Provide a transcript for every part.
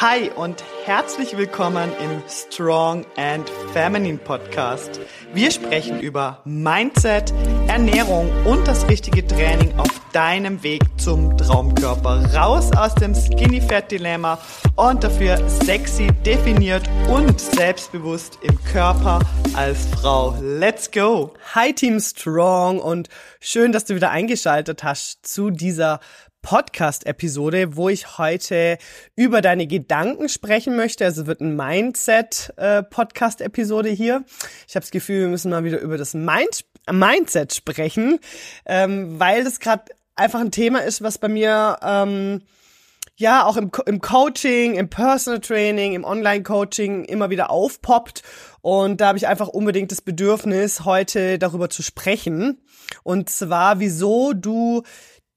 Hi und herzlich willkommen im Strong and Feminine Podcast. Wir sprechen über Mindset, Ernährung und das richtige Training auf deinem Weg zum Traumkörper. Raus aus dem Skinny Fat Dilemma und dafür sexy, definiert und selbstbewusst im Körper als Frau. Let's go! Hi Team Strong und schön, dass du wieder eingeschaltet hast zu dieser Podcast-Episode, wo ich heute über deine Gedanken sprechen möchte. Also wird ein Mindset-Podcast-Episode hier. Ich habe das Gefühl, wir müssen mal wieder über das Mind Mindset sprechen, ähm, weil das gerade einfach ein Thema ist, was bei mir ähm, ja auch im, im Coaching, im Personal Training, im Online-Coaching immer wieder aufpoppt. Und da habe ich einfach unbedingt das Bedürfnis, heute darüber zu sprechen. Und zwar, wieso du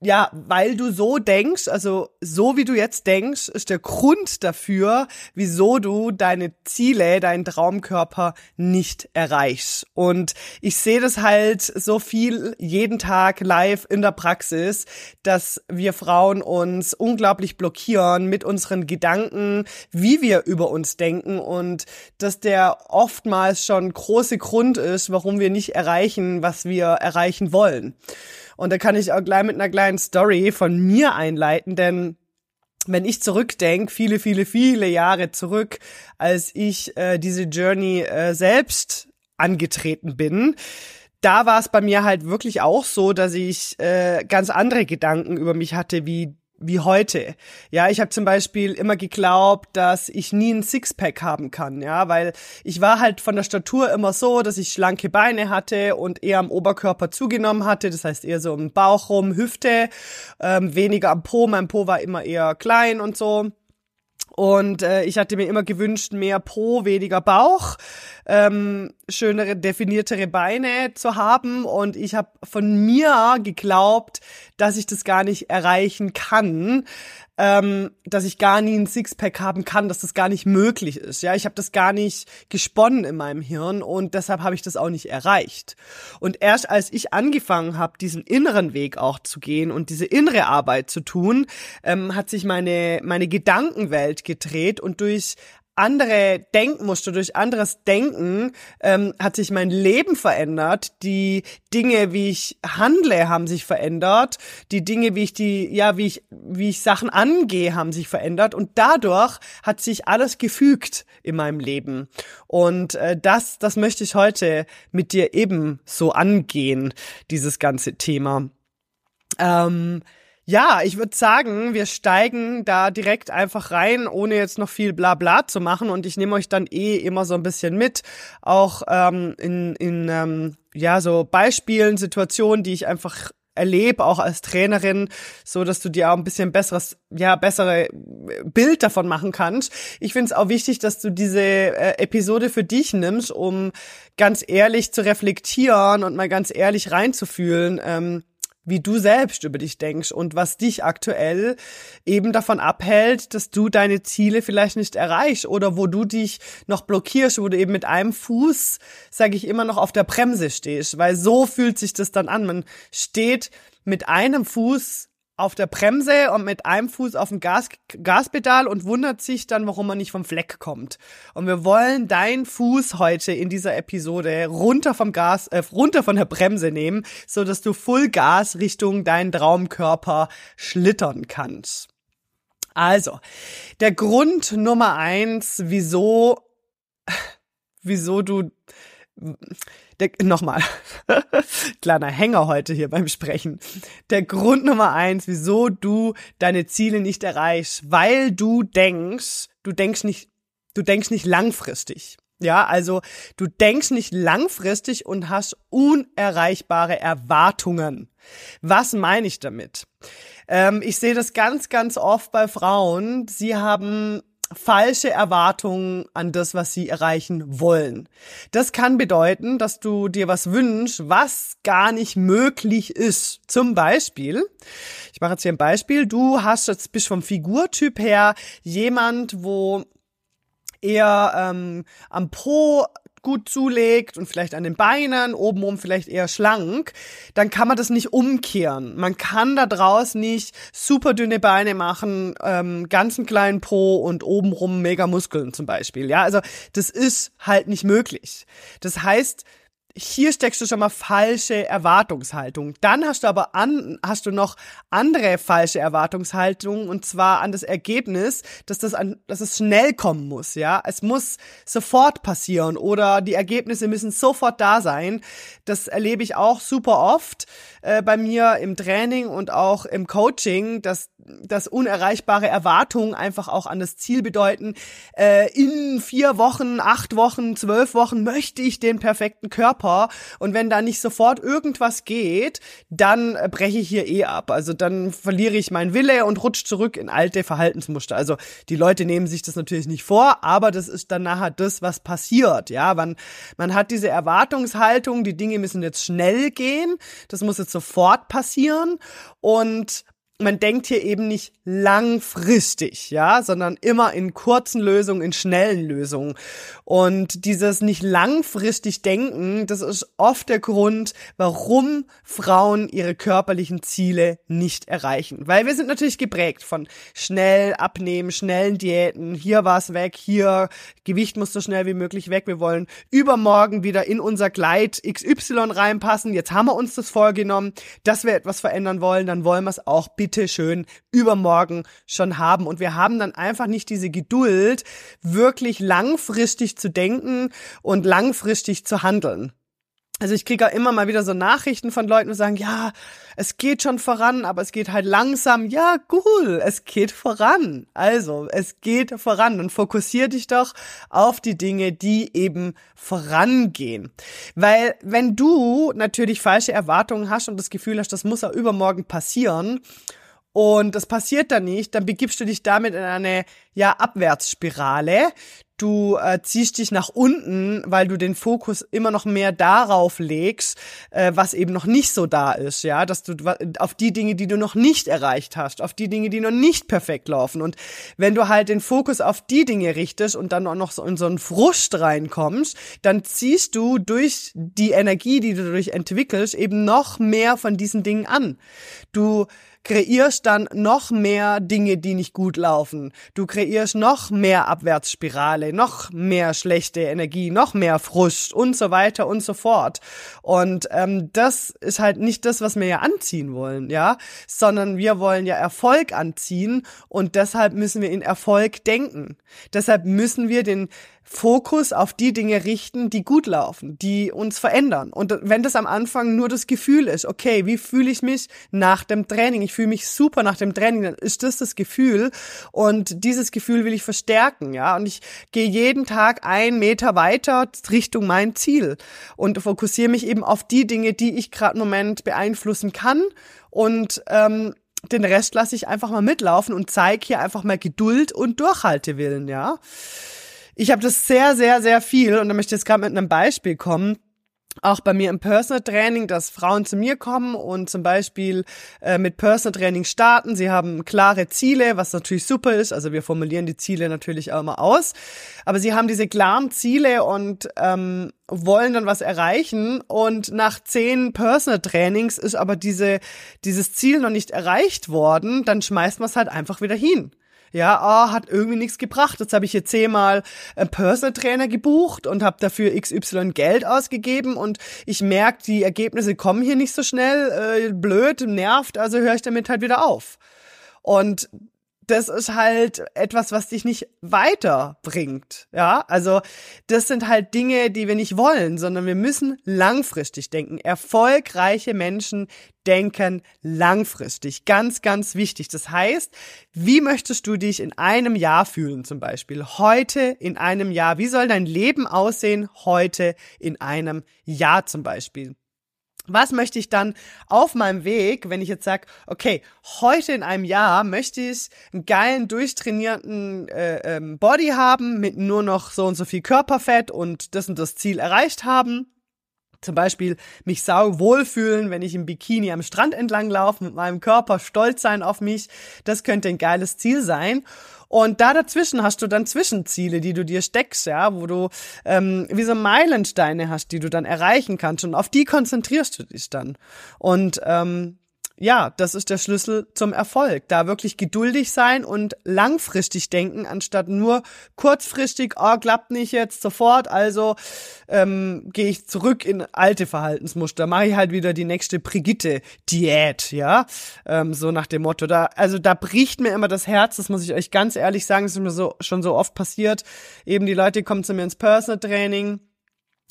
ja, weil du so denkst, also so wie du jetzt denkst, ist der Grund dafür, wieso du deine Ziele, deinen Traumkörper nicht erreichst. Und ich sehe das halt so viel jeden Tag live in der Praxis, dass wir Frauen uns unglaublich blockieren mit unseren Gedanken, wie wir über uns denken und dass der oftmals schon große Grund ist, warum wir nicht erreichen, was wir erreichen wollen. Und da kann ich auch gleich mit einer kleinen Story von mir einleiten, denn wenn ich zurückdenke, viele, viele, viele Jahre zurück, als ich äh, diese Journey äh, selbst angetreten bin, da war es bei mir halt wirklich auch so, dass ich äh, ganz andere Gedanken über mich hatte, wie wie heute. Ja, ich habe zum Beispiel immer geglaubt, dass ich nie ein Sixpack haben kann, ja, weil ich war halt von der Statur immer so, dass ich schlanke Beine hatte und eher am Oberkörper zugenommen hatte, das heißt eher so im Bauch rum, Hüfte, ähm, weniger am Po, mein Po war immer eher klein und so. Und äh, ich hatte mir immer gewünscht, mehr Po, weniger Bauch, ähm, schönere, definiertere Beine zu haben. Und ich habe von mir geglaubt, dass ich das gar nicht erreichen kann, ähm, dass ich gar nie ein Sixpack haben kann, dass das gar nicht möglich ist. Ja, ich habe das gar nicht gesponnen in meinem Hirn und deshalb habe ich das auch nicht erreicht. Und erst als ich angefangen habe, diesen inneren Weg auch zu gehen und diese innere Arbeit zu tun, ähm, hat sich meine meine Gedankenwelt gedreht und durch andere Denkmuster, durch anderes Denken ähm, hat sich mein Leben verändert. Die Dinge, wie ich handle, haben sich verändert. Die Dinge, wie ich die, ja, wie ich, wie ich Sachen angehe, haben sich verändert. Und dadurch hat sich alles gefügt in meinem Leben. Und äh, das, das möchte ich heute mit dir eben so angehen, dieses ganze Thema. Ähm, ja, ich würde sagen, wir steigen da direkt einfach rein, ohne jetzt noch viel Blabla zu machen. Und ich nehme euch dann eh immer so ein bisschen mit, auch ähm, in, in ähm, ja so Beispielen, Situationen, die ich einfach erlebe, auch als Trainerin, so dass du dir auch ein bisschen besseres, ja, bessere Bild davon machen kannst. Ich finde es auch wichtig, dass du diese äh, Episode für dich nimmst, um ganz ehrlich zu reflektieren und mal ganz ehrlich reinzufühlen. Ähm, wie du selbst über dich denkst und was dich aktuell eben davon abhält, dass du deine Ziele vielleicht nicht erreichst oder wo du dich noch blockierst, wo du eben mit einem Fuß, sage ich immer noch, auf der Bremse stehst, weil so fühlt sich das dann an. Man steht mit einem Fuß auf der Bremse und mit einem Fuß auf dem Gas, Gaspedal und wundert sich dann, warum man nicht vom Fleck kommt. Und wir wollen deinen Fuß heute in dieser Episode runter vom Gas, äh, runter von der Bremse nehmen, so dass du Full Gas Richtung deinen Traumkörper schlittern kannst. Also, der Grund Nummer eins, wieso, wieso du nochmal, kleiner Hänger heute hier beim Sprechen. Der Grund Nummer eins, wieso du deine Ziele nicht erreichst, weil du denkst, du denkst nicht, du denkst nicht langfristig. Ja, also du denkst nicht langfristig und hast unerreichbare Erwartungen. Was meine ich damit? Ähm, ich sehe das ganz, ganz oft bei Frauen. Sie haben falsche Erwartungen an das, was sie erreichen wollen. Das kann bedeuten, dass du dir was wünschst, was gar nicht möglich ist. Zum Beispiel, ich mache jetzt hier ein Beispiel, du hast jetzt bist vom Figurtyp her jemand, wo eher ähm, am Po gut zulegt und vielleicht an den Beinen, obenrum vielleicht eher schlank, dann kann man das nicht umkehren. Man kann da draus nicht super dünne Beine machen, ähm, ganzen kleinen Po und obenrum mega Muskeln zum Beispiel. Ja, also das ist halt nicht möglich. Das heißt, hier steckst du schon mal falsche Erwartungshaltung. Dann hast du aber an, hast du noch andere falsche Erwartungshaltungen und zwar an das Ergebnis, dass das an, dass es schnell kommen muss, ja. Es muss sofort passieren oder die Ergebnisse müssen sofort da sein. Das erlebe ich auch super oft äh, bei mir im Training und auch im Coaching, dass, dass unerreichbare Erwartungen einfach auch an das Ziel bedeuten, äh, in vier Wochen, acht Wochen, zwölf Wochen möchte ich den perfekten Körper und wenn da nicht sofort irgendwas geht, dann breche ich hier eh ab. Also dann verliere ich meinen Wille und rutsche zurück in alte Verhaltensmuster. Also die Leute nehmen sich das natürlich nicht vor, aber das ist dann nachher das, was passiert. Ja, man, man hat diese Erwartungshaltung, die Dinge müssen jetzt schnell gehen, das muss jetzt sofort passieren und man denkt hier eben nicht langfristig, ja, sondern immer in kurzen Lösungen, in schnellen Lösungen. Und dieses nicht langfristig denken, das ist oft der Grund, warum Frauen ihre körperlichen Ziele nicht erreichen. Weil wir sind natürlich geprägt von schnell abnehmen, schnellen Diäten, hier war's weg, hier Gewicht muss so schnell wie möglich weg. Wir wollen übermorgen wieder in unser Kleid XY reinpassen. Jetzt haben wir uns das vorgenommen, dass wir etwas verändern wollen, dann wollen wir es auch bitte schön übermorgen schon haben. Und wir haben dann einfach nicht diese Geduld, wirklich langfristig zu denken und langfristig zu handeln. Also ich kriege auch immer mal wieder so Nachrichten von Leuten, die sagen, ja, es geht schon voran, aber es geht halt langsam. Ja, cool, es geht voran. Also, es geht voran und fokussier dich doch auf die Dinge, die eben vorangehen. Weil wenn du natürlich falsche Erwartungen hast und das Gefühl hast, das muss auch übermorgen passieren und das passiert dann nicht, dann begibst du dich damit in eine ja Abwärtsspirale. Du äh, ziehst dich nach unten, weil du den Fokus immer noch mehr darauf legst, äh, was eben noch nicht so da ist, ja, dass du auf die Dinge, die du noch nicht erreicht hast, auf die Dinge, die noch nicht perfekt laufen. Und wenn du halt den Fokus auf die Dinge richtest und dann auch noch so in so einen Frust reinkommst, dann ziehst du durch die Energie, die du dadurch entwickelst, eben noch mehr von diesen Dingen an. Du kreierst dann noch mehr Dinge, die nicht gut laufen. Du kreierst noch mehr Abwärtsspirale, noch mehr schlechte Energie, noch mehr Frust und so weiter und so fort. Und ähm, das ist halt nicht das, was wir ja anziehen wollen, ja, sondern wir wollen ja Erfolg anziehen und deshalb müssen wir in Erfolg denken. Deshalb müssen wir den Fokus auf die Dinge richten, die gut laufen, die uns verändern. Und wenn das am Anfang nur das Gefühl ist, okay, wie fühle ich mich nach dem Training? Ich fühle mich super nach dem Training, dann ist das das Gefühl. Und dieses Gefühl will ich verstärken, ja. Und ich gehe jeden Tag einen Meter weiter Richtung mein Ziel und fokussiere mich eben auf die Dinge, die ich gerade im Moment beeinflussen kann. Und ähm, den Rest lasse ich einfach mal mitlaufen und zeige hier einfach mal Geduld und Durchhaltewillen, ja. Ich habe das sehr, sehr, sehr viel und da möchte ich jetzt gerade mit einem Beispiel kommen auch bei mir im Personal Training, dass Frauen zu mir kommen und zum Beispiel äh, mit Personal Training starten. Sie haben klare Ziele, was natürlich super ist. Also wir formulieren die Ziele natürlich auch immer aus. Aber sie haben diese klaren Ziele und ähm, wollen dann was erreichen. Und nach zehn Personal Trainings ist aber diese, dieses Ziel noch nicht erreicht worden. Dann schmeißt man es halt einfach wieder hin ja, oh, hat irgendwie nichts gebracht. Jetzt habe ich hier zehnmal einen Personal Trainer gebucht und habe dafür XY Geld ausgegeben und ich merke, die Ergebnisse kommen hier nicht so schnell, äh, blöd, nervt, also höre ich damit halt wieder auf. Und das ist halt etwas, was dich nicht weiterbringt. Ja, also das sind halt Dinge, die wir nicht wollen, sondern wir müssen langfristig denken. Erfolgreiche Menschen denken langfristig. Ganz, ganz wichtig. Das heißt, wie möchtest du dich in einem Jahr fühlen zum Beispiel? Heute in einem Jahr. Wie soll dein Leben aussehen heute in einem Jahr zum Beispiel? Was möchte ich dann auf meinem Weg, wenn ich jetzt sage, okay, heute in einem Jahr möchte ich einen geilen, durchtrainierten äh, ähm, Body haben mit nur noch so und so viel Körperfett und das und das Ziel erreicht haben. Zum Beispiel mich sau wohlfühlen, wenn ich im Bikini am Strand entlang laufe, mit meinem Körper stolz sein auf mich. Das könnte ein geiles Ziel sein. Und da dazwischen hast du dann Zwischenziele, die du dir steckst, ja, wo du ähm, wie so Meilensteine hast, die du dann erreichen kannst. Und auf die konzentrierst du dich dann. Und ähm, ja, das ist der Schlüssel zum Erfolg. Da wirklich geduldig sein und langfristig denken, anstatt nur kurzfristig, oh, klappt nicht jetzt sofort, also ähm, gehe ich zurück in alte Verhaltensmuster, mache ich halt wieder die nächste Brigitte-Diät, ja, ähm, so nach dem Motto. Da, also da bricht mir immer das Herz, das muss ich euch ganz ehrlich sagen, das ist mir so schon so oft passiert. Eben die Leute kommen zu mir ins Personal Training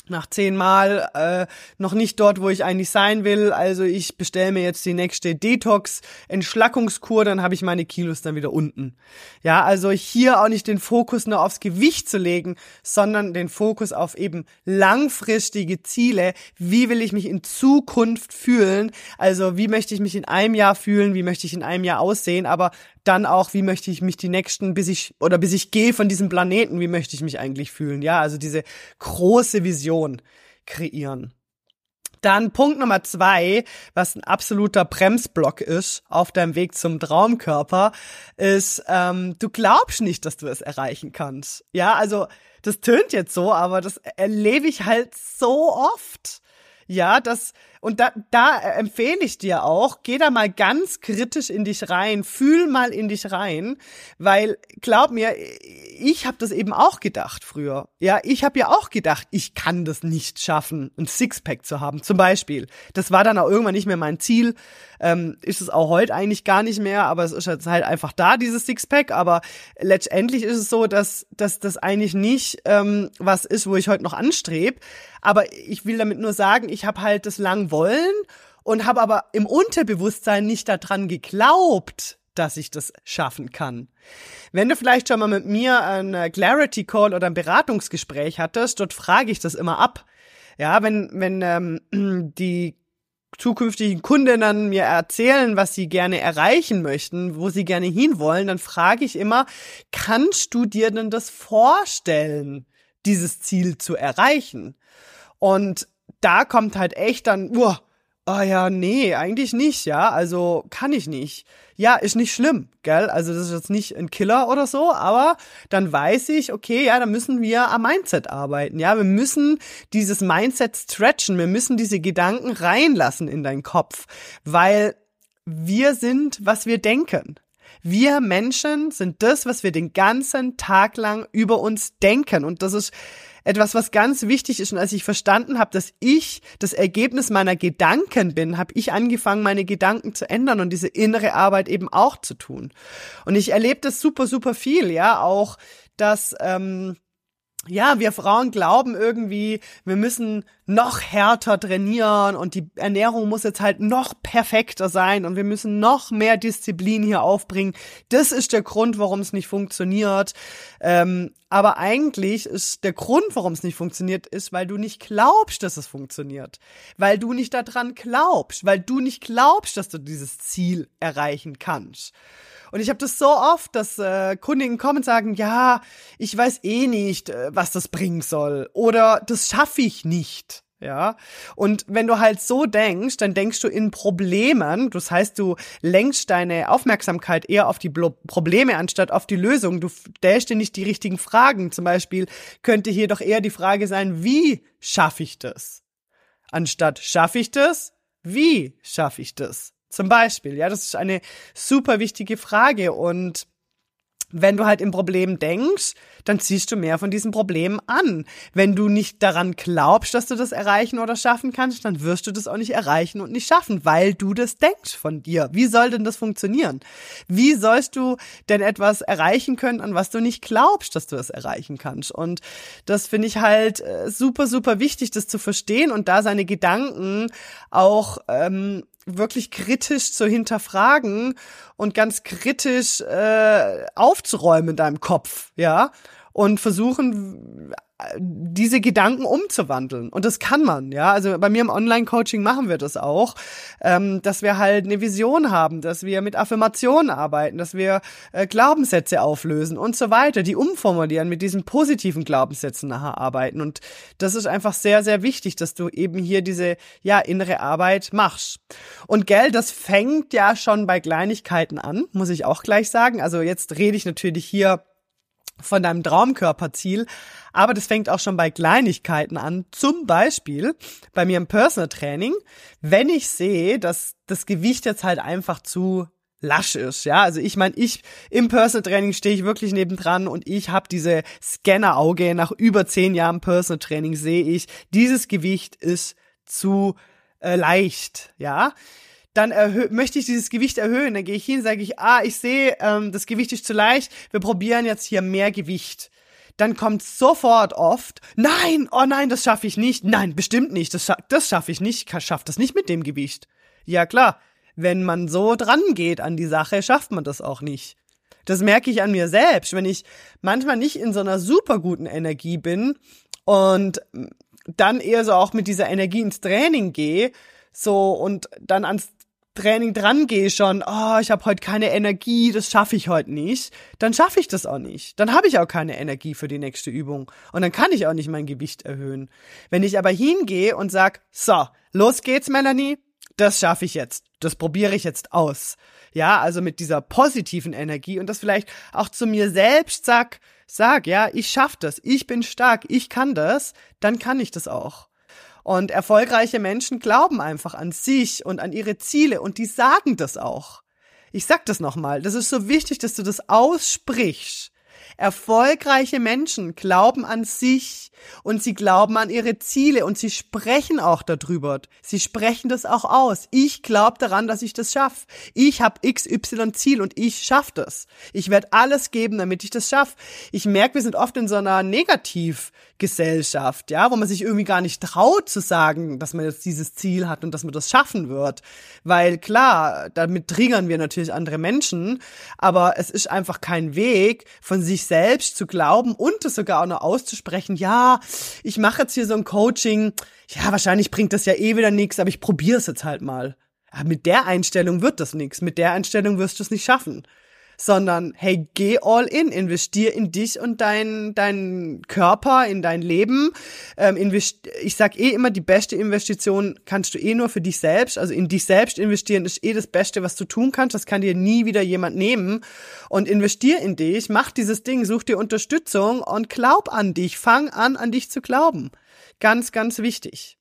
nach zehnmal äh, noch nicht dort, wo ich eigentlich sein will. Also ich bestelle mir jetzt die nächste Detox-Entschlackungskur, dann habe ich meine Kilos dann wieder unten. Ja, also hier auch nicht den Fokus nur aufs Gewicht zu legen, sondern den Fokus auf eben langfristige Ziele. Wie will ich mich in Zukunft fühlen? Also wie möchte ich mich in einem Jahr fühlen? Wie möchte ich in einem Jahr aussehen? Aber dann auch, wie möchte ich mich die nächsten, bis ich, oder bis ich gehe von diesem Planeten, wie möchte ich mich eigentlich fühlen? Ja, also diese große Vision kreieren. Dann Punkt Nummer zwei, was ein absoluter Bremsblock ist auf deinem Weg zum Traumkörper, ist, ähm, du glaubst nicht, dass du es erreichen kannst. Ja, also das tönt jetzt so, aber das erlebe ich halt so oft. Ja, das, und da, da empfehle ich dir auch, geh da mal ganz kritisch in dich rein, fühl mal in dich rein, weil glaub mir, ich habe das eben auch gedacht früher. Ja, ich habe ja auch gedacht, ich kann das nicht schaffen, ein Sixpack zu haben, zum Beispiel. Das war dann auch irgendwann nicht mehr mein Ziel. Ähm, ist es auch heute eigentlich gar nicht mehr, aber es ist halt einfach da, dieses Sixpack. Aber letztendlich ist es so, dass, dass das eigentlich nicht ähm, was ist, wo ich heute noch anstrebe. Aber ich will damit nur sagen, ich habe halt das lang wollen und habe aber im Unterbewusstsein nicht daran geglaubt, dass ich das schaffen kann. Wenn du vielleicht schon mal mit mir ein Clarity Call oder ein Beratungsgespräch hattest, dort frage ich das immer ab. Ja, wenn, wenn ähm, die zukünftigen Kundinnen mir erzählen, was sie gerne erreichen möchten, wo sie gerne hinwollen, dann frage ich immer, kannst du dir denn das vorstellen, dieses Ziel zu erreichen? Und da kommt halt echt dann, uh, oh ja, nee, eigentlich nicht, ja, also kann ich nicht. Ja, ist nicht schlimm, gell? Also das ist jetzt nicht ein Killer oder so, aber dann weiß ich, okay, ja, da müssen wir am Mindset arbeiten, ja, wir müssen dieses Mindset stretchen, wir müssen diese Gedanken reinlassen in deinen Kopf, weil wir sind, was wir denken. Wir Menschen sind das, was wir den ganzen Tag lang über uns denken und das ist etwas, was ganz wichtig ist. Und als ich verstanden habe, dass ich das Ergebnis meiner Gedanken bin, habe ich angefangen, meine Gedanken zu ändern und diese innere Arbeit eben auch zu tun. Und ich erlebe das super, super viel, ja, auch, dass ähm, ja, wir Frauen glauben irgendwie, wir müssen noch härter trainieren und die Ernährung muss jetzt halt noch perfekter sein und wir müssen noch mehr Disziplin hier aufbringen. Das ist der Grund, warum es nicht funktioniert. Ähm, aber eigentlich ist der Grund, warum es nicht funktioniert, ist, weil du nicht glaubst, dass es funktioniert. Weil du nicht daran glaubst, weil du nicht glaubst, dass du dieses Ziel erreichen kannst. Und ich habe das so oft, dass äh, Kundinnen kommen und sagen, ja, ich weiß eh nicht, äh, was das bringen soll. Oder das schaffe ich nicht. Ja. Und wenn du halt so denkst, dann denkst du in Problemen. Das heißt, du lenkst deine Aufmerksamkeit eher auf die Probleme anstatt auf die Lösung. Du stellst dir nicht die richtigen Fragen. Zum Beispiel könnte hier doch eher die Frage sein, wie schaffe ich das? Anstatt schaffe ich das? Wie schaffe ich das? Zum Beispiel, ja, das ist eine super wichtige Frage und wenn du halt im Problem denkst, dann ziehst du mehr von diesem Problem an. Wenn du nicht daran glaubst, dass du das erreichen oder schaffen kannst, dann wirst du das auch nicht erreichen und nicht schaffen, weil du das denkst von dir. Wie soll denn das funktionieren? Wie sollst du denn etwas erreichen können, an was du nicht glaubst, dass du es erreichen kannst? Und das finde ich halt äh, super, super wichtig, das zu verstehen und da seine Gedanken auch ähm, wirklich kritisch zu hinterfragen und ganz kritisch äh, aufzuräumen in deinem Kopf, ja. und versuchen diese Gedanken umzuwandeln. Und das kann man, ja. Also bei mir im Online-Coaching machen wir das auch, ähm, dass wir halt eine Vision haben, dass wir mit Affirmationen arbeiten, dass wir äh, Glaubenssätze auflösen und so weiter, die umformulieren, mit diesen positiven Glaubenssätzen nachher arbeiten. Und das ist einfach sehr, sehr wichtig, dass du eben hier diese, ja, innere Arbeit machst. Und gell, das fängt ja schon bei Kleinigkeiten an, muss ich auch gleich sagen. Also jetzt rede ich natürlich hier von deinem Traumkörperziel. Aber das fängt auch schon bei Kleinigkeiten an. Zum Beispiel bei mir im Personal Training, wenn ich sehe, dass das Gewicht jetzt halt einfach zu lasch ist, ja. Also ich meine, ich im Personal Training stehe ich wirklich nebendran und ich habe diese Scanner-Auge. Nach über zehn Jahren Personal Training sehe ich, dieses Gewicht ist zu äh, leicht, ja dann möchte ich dieses Gewicht erhöhen. Dann gehe ich hin, sage ich, ah, ich sehe, ähm, das Gewicht ist zu leicht, wir probieren jetzt hier mehr Gewicht. Dann kommt sofort oft, nein, oh nein, das schaffe ich nicht. Nein, bestimmt nicht, das, scha das schaffe ich nicht, ich schaffe das nicht mit dem Gewicht. Ja klar, wenn man so dran geht an die Sache, schafft man das auch nicht. Das merke ich an mir selbst, wenn ich manchmal nicht in so einer super guten Energie bin und dann eher so auch mit dieser Energie ins Training gehe, so und dann ans Training dran gehe schon, oh, ich habe heute keine Energie, das schaffe ich heute nicht, dann schaffe ich das auch nicht. Dann habe ich auch keine Energie für die nächste Übung und dann kann ich auch nicht mein Gewicht erhöhen. Wenn ich aber hingehe und sag, so, los geht's, Melanie, das schaffe ich jetzt, das probiere ich jetzt aus. Ja, also mit dieser positiven Energie und das vielleicht auch zu mir selbst sag, sag, ja, ich schaff das, ich bin stark, ich kann das, dann kann ich das auch. Und erfolgreiche Menschen glauben einfach an sich und an ihre Ziele und die sagen das auch. Ich sag das nochmal, das ist so wichtig, dass du das aussprichst. Erfolgreiche Menschen glauben an sich und sie glauben an ihre Ziele und sie sprechen auch darüber. Sie sprechen das auch aus. Ich glaube daran, dass ich das schaffe. Ich habe XY Ziel und ich schaffe das. Ich werde alles geben, damit ich das schaffe. Ich merke, wir sind oft in so einer Negativgesellschaft, ja, wo man sich irgendwie gar nicht traut zu sagen, dass man jetzt dieses Ziel hat und dass man das schaffen wird. Weil klar, damit triggern wir natürlich andere Menschen, aber es ist einfach kein Weg, von sich selbst zu glauben und es sogar auch noch auszusprechen, ja, ich mache jetzt hier so ein Coaching, ja, wahrscheinlich bringt das ja eh wieder nichts, aber ich probiere es jetzt halt mal. Ja, mit der Einstellung wird das nichts, mit der Einstellung wirst du es nicht schaffen sondern hey, geh all in, investier in dich und dein, dein Körper, in dein Leben. Ähm, ich sag eh immer, die beste Investition kannst du eh nur für dich selbst. Also in dich selbst investieren ist eh das Beste, was du tun kannst. Das kann dir nie wieder jemand nehmen. Und investier in dich, mach dieses Ding, such dir Unterstützung und glaub an dich. Fang an, an dich zu glauben. Ganz, ganz wichtig.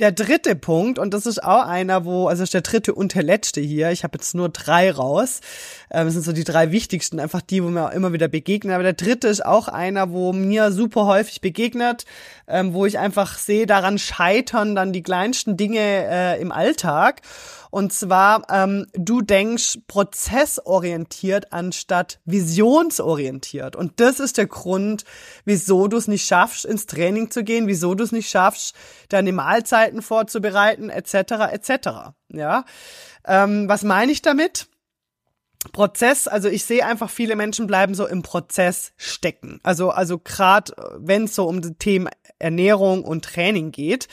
Der dritte Punkt, und das ist auch einer, wo, also ist der dritte und der letzte hier, ich habe jetzt nur drei raus, ähm, das sind so die drei wichtigsten, einfach die, wo mir auch immer wieder begegnen, aber der dritte ist auch einer, wo mir super häufig begegnet, ähm, wo ich einfach sehe, daran scheitern dann die kleinsten Dinge äh, im Alltag. Und zwar, ähm, du denkst prozessorientiert anstatt visionsorientiert. Und das ist der Grund, wieso du es nicht schaffst, ins Training zu gehen, wieso du es nicht schaffst, deine Mahlzeiten vorzubereiten, etc. etc. Ja, ähm, was meine ich damit? Prozess, also ich sehe einfach, viele Menschen bleiben so im Prozess stecken. Also, also gerade wenn es so um die Themen Ernährung und Training geht.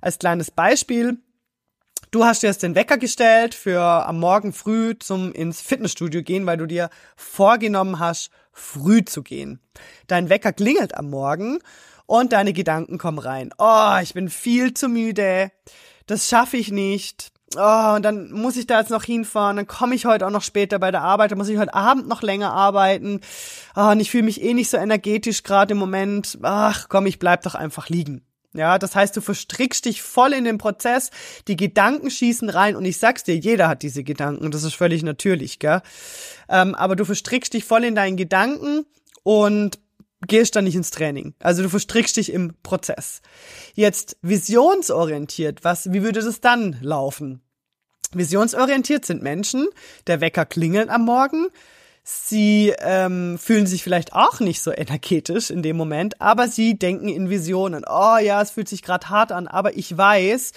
Als kleines Beispiel, Du hast dir jetzt den Wecker gestellt für am Morgen früh zum ins Fitnessstudio gehen, weil du dir vorgenommen hast, früh zu gehen. Dein Wecker klingelt am Morgen und deine Gedanken kommen rein. Oh, ich bin viel zu müde. Das schaffe ich nicht. Oh, und dann muss ich da jetzt noch hinfahren, dann komme ich heute auch noch später bei der Arbeit, dann muss ich heute Abend noch länger arbeiten. Oh, und ich fühle mich eh nicht so energetisch gerade im Moment. Ach, komm, ich bleib doch einfach liegen. Ja, das heißt, du verstrickst dich voll in den Prozess, die Gedanken schießen rein und ich sag's dir, jeder hat diese Gedanken, das ist völlig natürlich, gell? Ähm, aber du verstrickst dich voll in deinen Gedanken und gehst dann nicht ins Training. Also du verstrickst dich im Prozess. Jetzt visionsorientiert, was, wie würde das dann laufen? Visionsorientiert sind Menschen, der Wecker klingelt am Morgen, Sie ähm, fühlen sich vielleicht auch nicht so energetisch in dem Moment, aber sie denken in Visionen. Oh ja, es fühlt sich gerade hart an, aber ich weiß,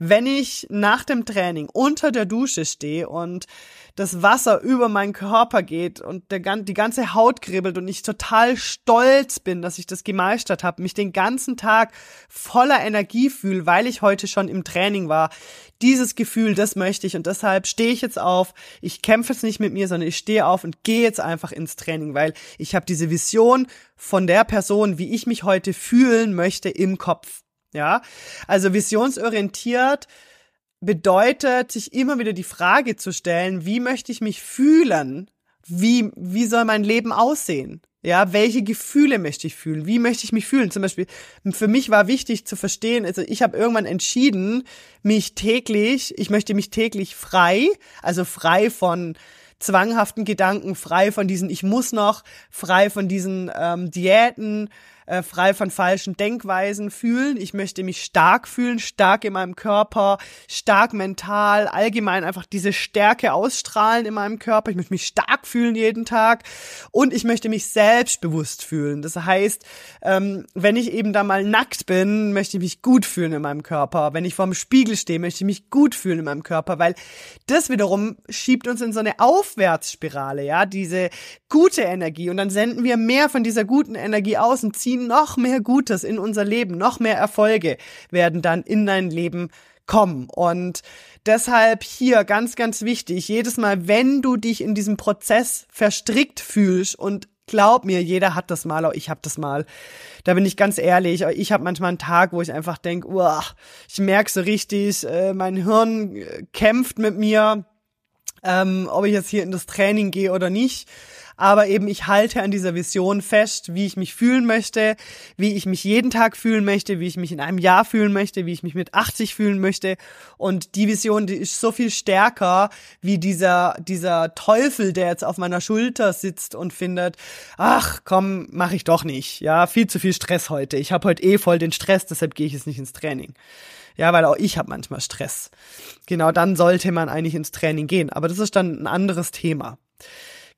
wenn ich nach dem Training unter der Dusche stehe und das Wasser über meinen Körper geht und der, die ganze Haut kribbelt und ich total stolz bin, dass ich das gemeistert habe, mich den ganzen Tag voller Energie fühle, weil ich heute schon im Training war. Dieses Gefühl, das möchte ich und deshalb stehe ich jetzt auf. Ich kämpfe jetzt nicht mit mir, sondern ich stehe auf und gehe jetzt einfach ins Training, weil ich habe diese Vision von der Person, wie ich mich heute fühlen möchte im Kopf. Ja, also visionsorientiert bedeutet, sich immer wieder die Frage zu stellen, wie möchte ich mich fühlen? Wie, wie soll mein Leben aussehen? Ja, welche Gefühle möchte ich fühlen? Wie möchte ich mich fühlen? Zum Beispiel, für mich war wichtig zu verstehen, also ich habe irgendwann entschieden, mich täglich, ich möchte mich täglich frei, also frei von zwanghaften Gedanken, frei von diesen Ich muss noch, frei von diesen ähm, Diäten, äh, frei von falschen Denkweisen fühlen. Ich möchte mich stark fühlen, stark in meinem Körper, stark mental, allgemein einfach diese Stärke ausstrahlen in meinem Körper. Ich möchte mich stark fühlen jeden Tag und ich möchte mich selbstbewusst fühlen. Das heißt, ähm, wenn ich eben da mal nackt bin, möchte ich mich gut fühlen in meinem Körper. Wenn ich vorm Spiegel stehe, möchte ich mich gut fühlen in meinem Körper, weil das wiederum schiebt uns in so eine Aufwärtsspirale, ja, diese gute Energie und dann senden wir mehr von dieser guten Energie aus und ziehen noch mehr Gutes in unser Leben, noch mehr Erfolge werden dann in dein Leben kommen. Und deshalb hier ganz, ganz wichtig, jedes Mal, wenn du dich in diesem Prozess verstrickt fühlst und glaub mir, jeder hat das mal, auch ich habe das mal. Da bin ich ganz ehrlich, ich habe manchmal einen Tag, wo ich einfach denk, uah, ich merke so richtig, äh, mein Hirn äh, kämpft mit mir, ähm, ob ich jetzt hier in das Training gehe oder nicht aber eben ich halte an dieser Vision fest, wie ich mich fühlen möchte, wie ich mich jeden Tag fühlen möchte, wie ich mich in einem Jahr fühlen möchte, wie ich mich mit 80 fühlen möchte und die Vision, die ist so viel stärker wie dieser dieser Teufel, der jetzt auf meiner Schulter sitzt und findet, ach, komm, mache ich doch nicht. Ja, viel zu viel Stress heute. Ich habe heute eh voll den Stress, deshalb gehe ich jetzt nicht ins Training. Ja, weil auch ich habe manchmal Stress. Genau, dann sollte man eigentlich ins Training gehen, aber das ist dann ein anderes Thema.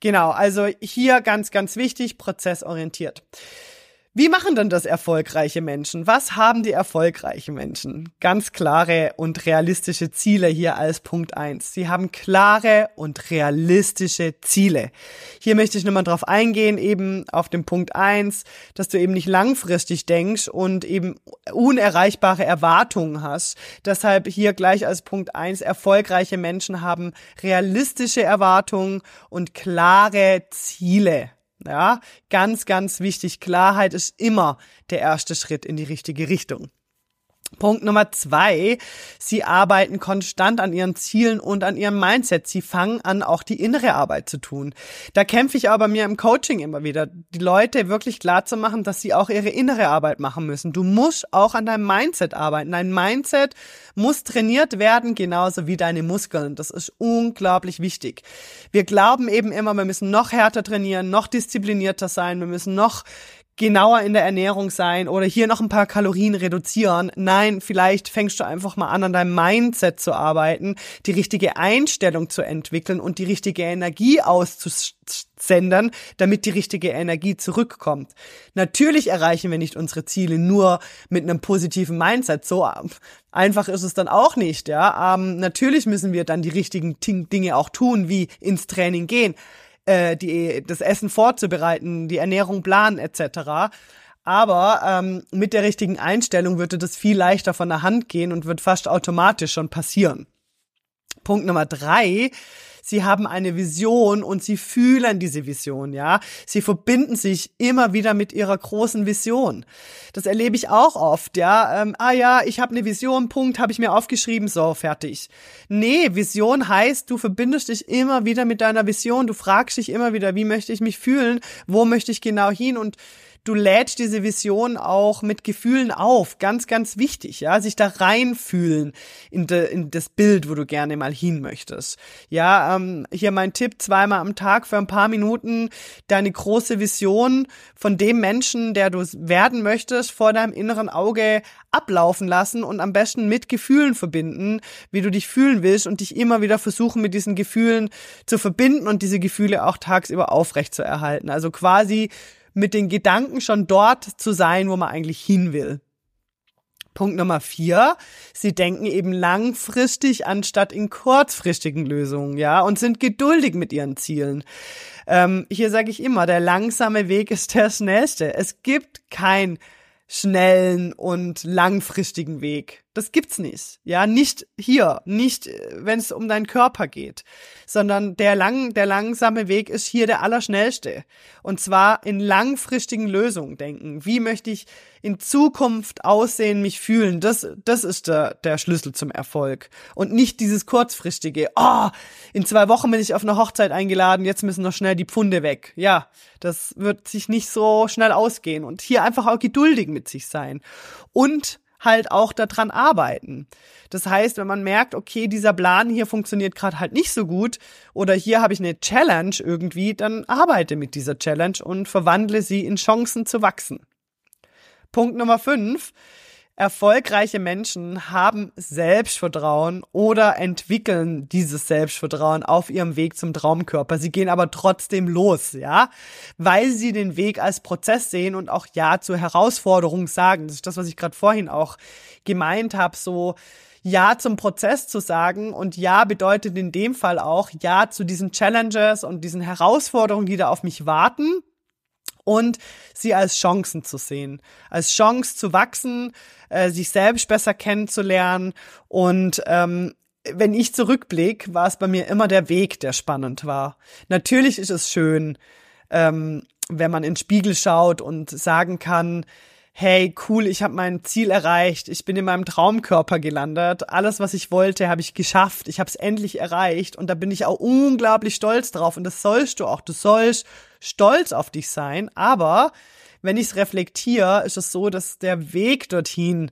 Genau, also hier ganz, ganz wichtig, prozessorientiert. Wie machen denn das erfolgreiche Menschen? Was haben die erfolgreichen Menschen? Ganz klare und realistische Ziele hier als Punkt eins. Sie haben klare und realistische Ziele. Hier möchte ich nochmal drauf eingehen, eben auf den Punkt eins, dass du eben nicht langfristig denkst und eben unerreichbare Erwartungen hast. Deshalb hier gleich als Punkt eins: erfolgreiche Menschen haben realistische Erwartungen und klare Ziele. Ja, ganz, ganz wichtig. Klarheit ist immer der erste Schritt in die richtige Richtung. Punkt Nummer zwei. Sie arbeiten konstant an ihren Zielen und an ihrem Mindset. Sie fangen an, auch die innere Arbeit zu tun. Da kämpfe ich aber mir im Coaching immer wieder, die Leute wirklich klar zu machen, dass sie auch ihre innere Arbeit machen müssen. Du musst auch an deinem Mindset arbeiten. Dein Mindset muss trainiert werden, genauso wie deine Muskeln. Das ist unglaublich wichtig. Wir glauben eben immer, wir müssen noch härter trainieren, noch disziplinierter sein, wir müssen noch genauer in der Ernährung sein oder hier noch ein paar Kalorien reduzieren. Nein, vielleicht fängst du einfach mal an, an deinem Mindset zu arbeiten, die richtige Einstellung zu entwickeln und die richtige Energie auszusenden, damit die richtige Energie zurückkommt. Natürlich erreichen wir nicht unsere Ziele nur mit einem positiven Mindset. So einfach ist es dann auch nicht, ja. Ähm, natürlich müssen wir dann die richtigen Dinge auch tun, wie ins Training gehen äh, die, das Essen vorzubereiten, die Ernährung planen etc. Aber ähm, mit der richtigen Einstellung würde das viel leichter von der Hand gehen und wird fast automatisch schon passieren. Punkt Nummer drei sie haben eine Vision und sie fühlen diese Vision, ja. Sie verbinden sich immer wieder mit ihrer großen Vision. Das erlebe ich auch oft, ja. Ähm, ah ja, ich habe eine Vision, Punkt, habe ich mir aufgeschrieben, so, fertig. Nee, Vision heißt, du verbindest dich immer wieder mit deiner Vision, du fragst dich immer wieder, wie möchte ich mich fühlen, wo möchte ich genau hin und du lädst diese Vision auch mit Gefühlen auf. Ganz, ganz wichtig, ja, sich da reinfühlen in, de, in das Bild, wo du gerne mal hin möchtest. Ja, ähm, hier mein Tipp, zweimal am Tag für ein paar Minuten deine große Vision von dem Menschen, der du werden möchtest, vor deinem inneren Auge ablaufen lassen und am besten mit Gefühlen verbinden, wie du dich fühlen willst und dich immer wieder versuchen, mit diesen Gefühlen zu verbinden und diese Gefühle auch tagsüber aufrecht zu erhalten. Also quasi mit den Gedanken schon dort zu sein, wo man eigentlich hin will. Punkt Nummer vier, sie denken eben langfristig anstatt in kurzfristigen Lösungen, ja, und sind geduldig mit ihren Zielen. Ähm, hier sage ich immer, der langsame Weg ist der schnellste. Es gibt kein schnellen und langfristigen Weg. Das gibt's nicht. Ja, nicht hier, nicht äh, wenn es um deinen Körper geht, sondern der lang der langsame Weg ist hier der allerschnellste und zwar in langfristigen Lösungen denken. Wie möchte ich in Zukunft aussehen, mich fühlen? Das das ist der der Schlüssel zum Erfolg und nicht dieses kurzfristige. Oh, in zwei Wochen bin ich auf eine Hochzeit eingeladen, jetzt müssen noch schnell die Pfunde weg. Ja, das wird sich nicht so schnell ausgehen und hier einfach auch geduldig mit sich sein und halt auch daran arbeiten. Das heißt, wenn man merkt, okay, dieser Plan hier funktioniert gerade halt nicht so gut oder hier habe ich eine Challenge irgendwie, dann arbeite mit dieser Challenge und verwandle sie in Chancen zu wachsen. Punkt Nummer fünf Erfolgreiche Menschen haben Selbstvertrauen oder entwickeln dieses Selbstvertrauen auf ihrem Weg zum Traumkörper. Sie gehen aber trotzdem los, ja, weil sie den Weg als Prozess sehen und auch Ja zur Herausforderung sagen. Das ist das, was ich gerade vorhin auch gemeint habe, so ja zum Prozess zu sagen und Ja bedeutet in dem Fall auch Ja zu diesen Challenges und diesen Herausforderungen, die da auf mich warten und sie als Chancen zu sehen, als Chance zu wachsen, äh, sich selbst besser kennenzulernen. Und ähm, wenn ich zurückblicke, war es bei mir immer der Weg, der spannend war. Natürlich ist es schön, ähm, wenn man in den Spiegel schaut und sagen kann, hey, cool, ich habe mein Ziel erreicht, ich bin in meinem Traumkörper gelandet, alles, was ich wollte, habe ich geschafft, ich habe es endlich erreicht. Und da bin ich auch unglaublich stolz drauf. Und das sollst du auch, du sollst stolz auf dich sein, aber wenn ich es reflektiere, ist es so, dass der Weg dorthin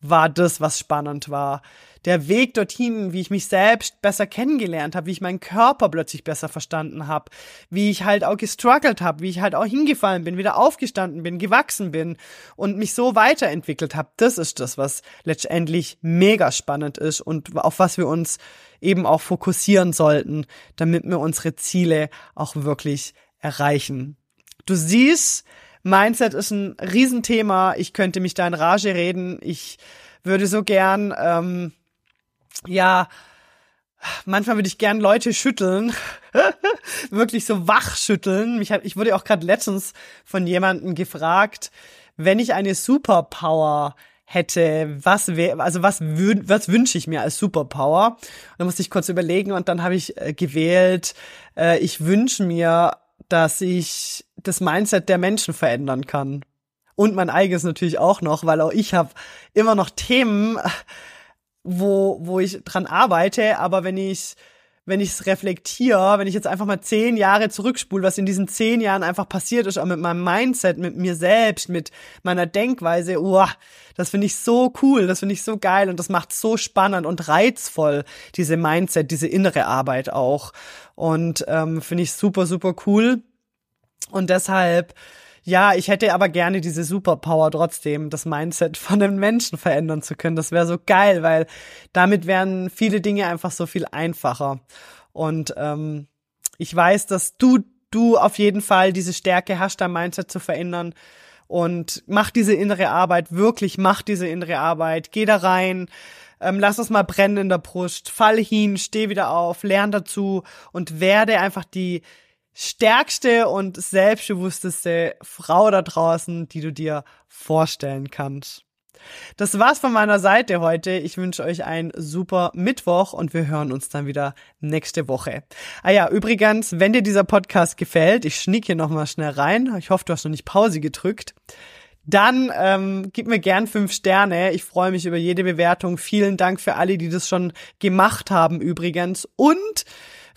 war das, was spannend war. Der Weg dorthin, wie ich mich selbst besser kennengelernt habe, wie ich meinen Körper plötzlich besser verstanden habe, wie ich halt auch gestruggelt habe, wie ich halt auch hingefallen bin, wieder aufgestanden bin, gewachsen bin und mich so weiterentwickelt habe. Das ist das, was letztendlich mega spannend ist und auf was wir uns eben auch fokussieren sollten, damit wir unsere Ziele auch wirklich erreichen. Du siehst, Mindset ist ein Riesenthema. Ich könnte mich da in Rage reden. Ich würde so gern, ähm, ja, manchmal würde ich gern Leute schütteln, wirklich so wach schütteln. Mich ich wurde auch gerade letztens von jemandem gefragt, wenn ich eine Superpower hätte, was wäre, also was was wünsche ich mir als Superpower? Da musste ich kurz überlegen und dann habe ich äh, gewählt, äh, ich wünsche mir dass ich das Mindset der Menschen verändern kann. Und mein eigenes natürlich auch noch, weil auch ich habe immer noch Themen, wo, wo ich dran arbeite, aber wenn ich wenn ich es reflektiere, wenn ich jetzt einfach mal zehn Jahre zurückspule, was in diesen zehn Jahren einfach passiert ist, auch mit meinem Mindset, mit mir selbst, mit meiner Denkweise, oh, das finde ich so cool, das finde ich so geil und das macht so spannend und reizvoll, diese Mindset, diese innere Arbeit auch. Und ähm, finde ich super, super cool. Und deshalb ja, ich hätte aber gerne diese Superpower trotzdem, das Mindset von den Menschen verändern zu können. Das wäre so geil, weil damit wären viele Dinge einfach so viel einfacher. Und ähm, ich weiß, dass du, du auf jeden Fall diese Stärke hast, dein Mindset zu verändern. Und mach diese innere Arbeit, wirklich mach diese innere Arbeit. Geh da rein, ähm, lass es mal brennen in der Brust, fall hin, steh wieder auf, lern dazu und werde einfach die stärkste und selbstbewussteste Frau da draußen, die du dir vorstellen kannst. Das war's von meiner Seite heute. Ich wünsche euch einen super Mittwoch und wir hören uns dann wieder nächste Woche. Ah ja, übrigens, wenn dir dieser Podcast gefällt, ich schnick hier nochmal schnell rein. Ich hoffe, du hast noch nicht Pause gedrückt. Dann ähm, gib mir gern fünf Sterne. Ich freue mich über jede Bewertung. Vielen Dank für alle, die das schon gemacht haben übrigens. Und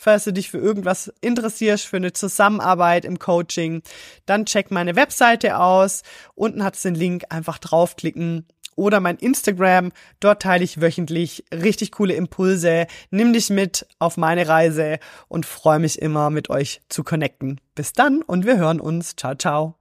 falls du dich für irgendwas interessierst, für eine Zusammenarbeit im Coaching, dann check meine Webseite aus. Unten hat es den Link, einfach draufklicken oder mein Instagram. Dort teile ich wöchentlich richtig coole Impulse. Nimm dich mit auf meine Reise und freue mich immer, mit euch zu connecten. Bis dann und wir hören uns. Ciao, ciao.